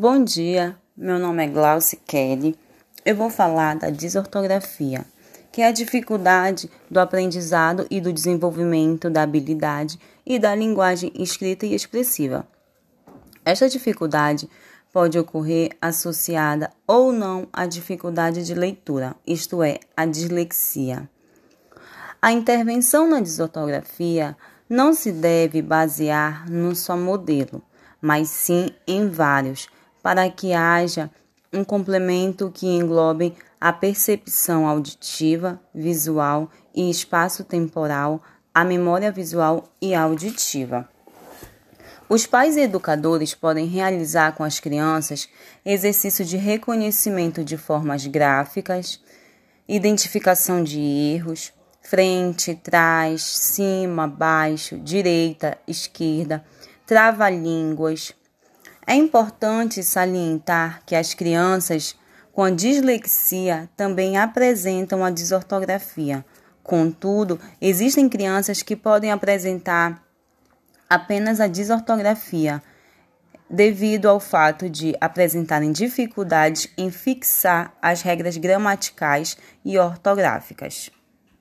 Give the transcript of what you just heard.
Bom dia, meu nome é Glauce Kelly. Eu vou falar da desortografia, que é a dificuldade do aprendizado e do desenvolvimento da habilidade e da linguagem escrita e expressiva. Esta dificuldade pode ocorrer associada ou não à dificuldade de leitura, isto é, a dislexia. A intervenção na desortografia não se deve basear num só modelo, mas sim em vários para que haja um complemento que englobe a percepção auditiva, visual e espaço-temporal, a memória visual e auditiva. Os pais e educadores podem realizar com as crianças exercício de reconhecimento de formas gráficas, identificação de erros, frente, trás, cima, baixo, direita, esquerda, trava-línguas, é importante salientar que as crianças com dislexia também apresentam a desortografia. Contudo, existem crianças que podem apresentar apenas a desortografia, devido ao fato de apresentarem dificuldades em fixar as regras gramaticais e ortográficas.